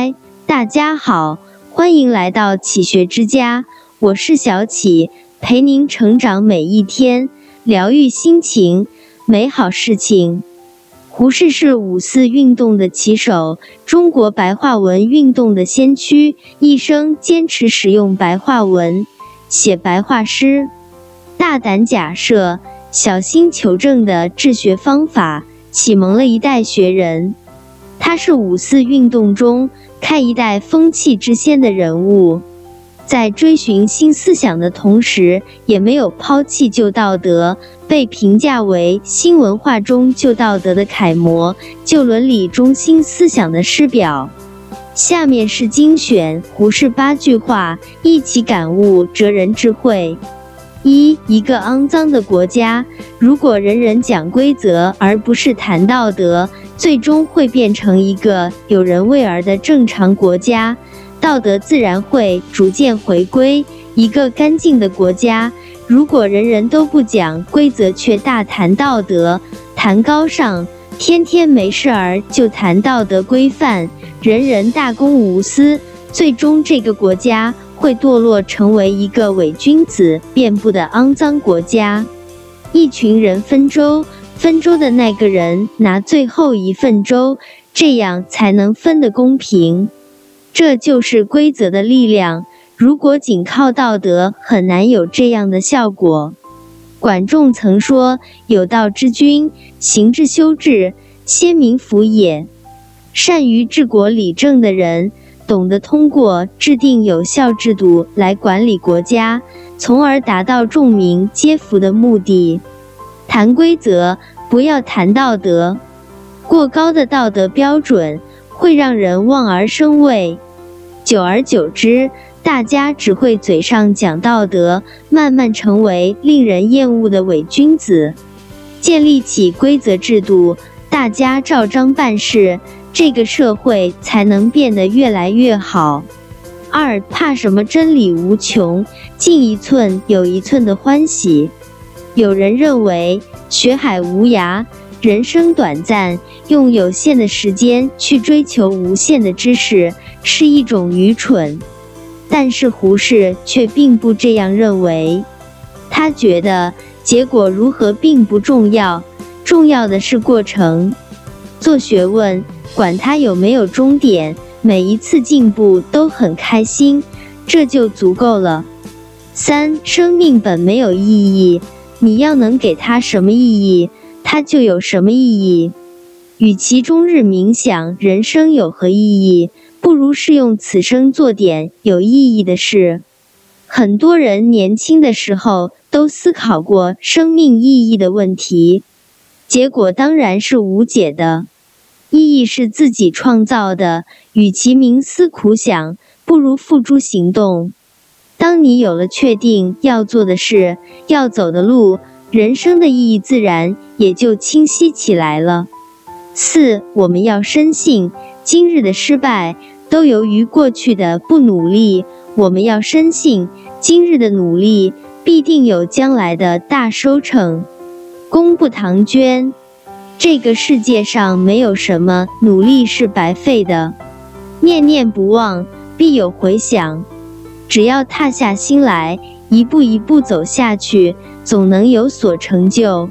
嗨，大家好，欢迎来到启学之家，我是小启，陪您成长每一天，疗愈心情，美好事情。胡适是五四运动的旗手，中国白话文运动的先驱，一生坚持使用白话文写白话诗，大胆假设，小心求证的治学方法，启蒙了一代学人。他是五四运动中开一代风气之先的人物，在追寻新思想的同时，也没有抛弃旧道德，被评价为新文化中旧道德的楷模、旧伦理中新思想的师表。下面是精选胡适八句话，一起感悟哲人智慧。一，一个肮脏的国家，如果人人讲规则而不是谈道德。最终会变成一个有人为儿的正常国家，道德自然会逐渐回归一个干净的国家。如果人人都不讲规则，却大谈道德、谈高尚，天天没事儿就谈道德规范，人人大公无私，最终这个国家会堕落成为一个伪君子遍布的肮脏国家。一群人分粥。分粥的那个人拿最后一份粥，这样才能分得公平。这就是规则的力量。如果仅靠道德，很难有这样的效果。管仲曾说：“有道之君，行之修治，先民服也。”善于治国理政的人，懂得通过制定有效制度来管理国家，从而达到众民皆服的目的。谈规则，不要谈道德。过高的道德标准会让人望而生畏，久而久之，大家只会嘴上讲道德，慢慢成为令人厌恶的伪君子。建立起规则制度，大家照章办事，这个社会才能变得越来越好。二，怕什么？真理无穷，进一寸有一寸的欢喜。有人认为学海无涯，人生短暂，用有限的时间去追求无限的知识是一种愚蠢。但是胡适却并不这样认为，他觉得结果如何并不重要，重要的是过程。做学问，管它有没有终点，每一次进步都很开心，这就足够了。三，生命本没有意义。你要能给他什么意义，他就有什么意义。与其终日冥想人生有何意义，不如是用此生做点有意义的事。很多人年轻的时候都思考过生命意义的问题，结果当然是无解的。意义是自己创造的，与其冥思苦想，不如付诸行动。当你有了确定要做的事、要走的路，人生的意义自然也就清晰起来了。四，我们要深信，今日的失败都由于过去的不努力；我们要深信，今日的努力必定有将来的大收成。公布唐娟，这个世界上没有什么努力是白费的，念念不忘，必有回响。只要踏下心来，一步一步走下去，总能有所成就。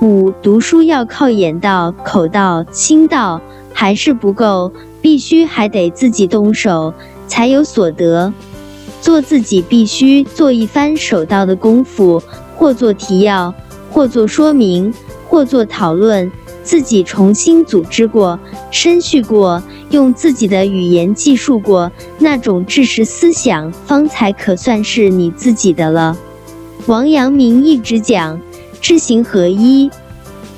五，读书要靠眼到、口到、心到，还是不够，必须还得自己动手，才有所得。做自己必须做一番手到的功夫，或做提要，或做说明，或做讨论。自己重新组织过、申叙过，用自己的语言记述过，那种知识思想，方才可算是你自己的了。王阳明一直讲知行合一，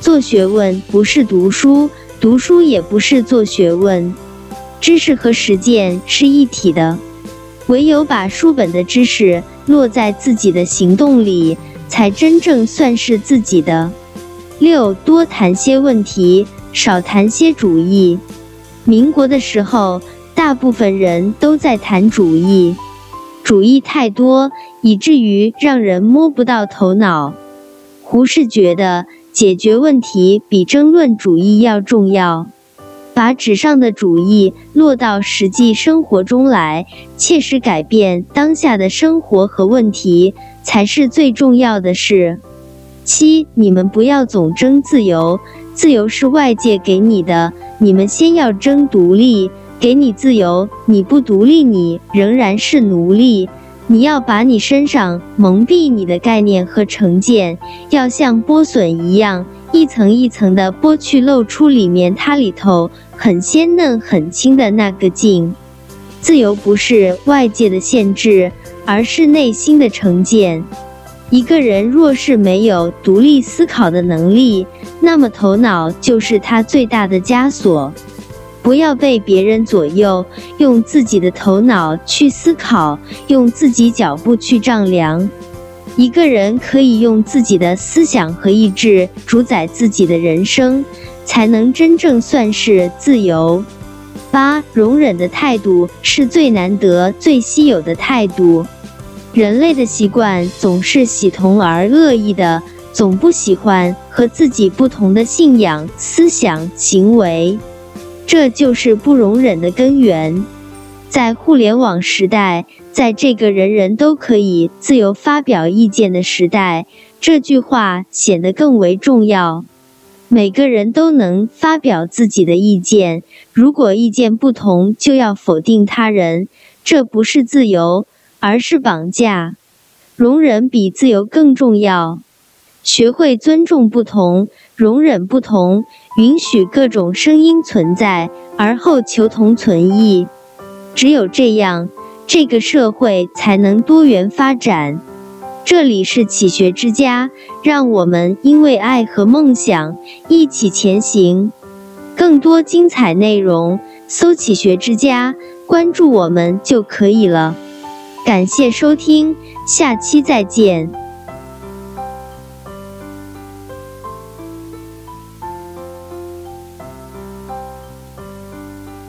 做学问不是读书，读书也不是做学问，知识和实践是一体的，唯有把书本的知识落在自己的行动里，才真正算是自己的。六多谈些问题，少谈些主义。民国的时候，大部分人都在谈主义，主义太多，以至于让人摸不到头脑。胡适觉得解决问题比争论主义要重要，把纸上的主意落到实际生活中来，切实改变当下的生活和问题，才是最重要的事。七，你们不要总争自由，自由是外界给你的，你们先要争独立。给你自由，你不独立，你仍然是奴隶。你要把你身上蒙蔽你的概念和成见，要像剥笋一样，一层一层的剥去，露出里面它里头很鲜嫩、很轻的那个劲。自由不是外界的限制，而是内心的成见。一个人若是没有独立思考的能力，那么头脑就是他最大的枷锁。不要被别人左右，用自己的头脑去思考，用自己脚步去丈量。一个人可以用自己的思想和意志主宰自己的人生，才能真正算是自由。八，容忍的态度是最难得、最稀有的态度。人类的习惯总是喜同而恶异的，总不喜欢和自己不同的信仰、思想、行为。这就是不容忍的根源。在互联网时代，在这个人人都可以自由发表意见的时代，这句话显得更为重要。每个人都能发表自己的意见，如果意见不同就要否定他人，这不是自由，而是绑架。容忍比自由更重要。学会尊重不同，容忍不同，允许各种声音存在，而后求同存异。只有这样，这个社会才能多元发展。这里是启学之家，让我们因为爱和梦想一起前行。更多精彩内容，搜“启学之家”，关注我们就可以了。感谢收听，下期再见。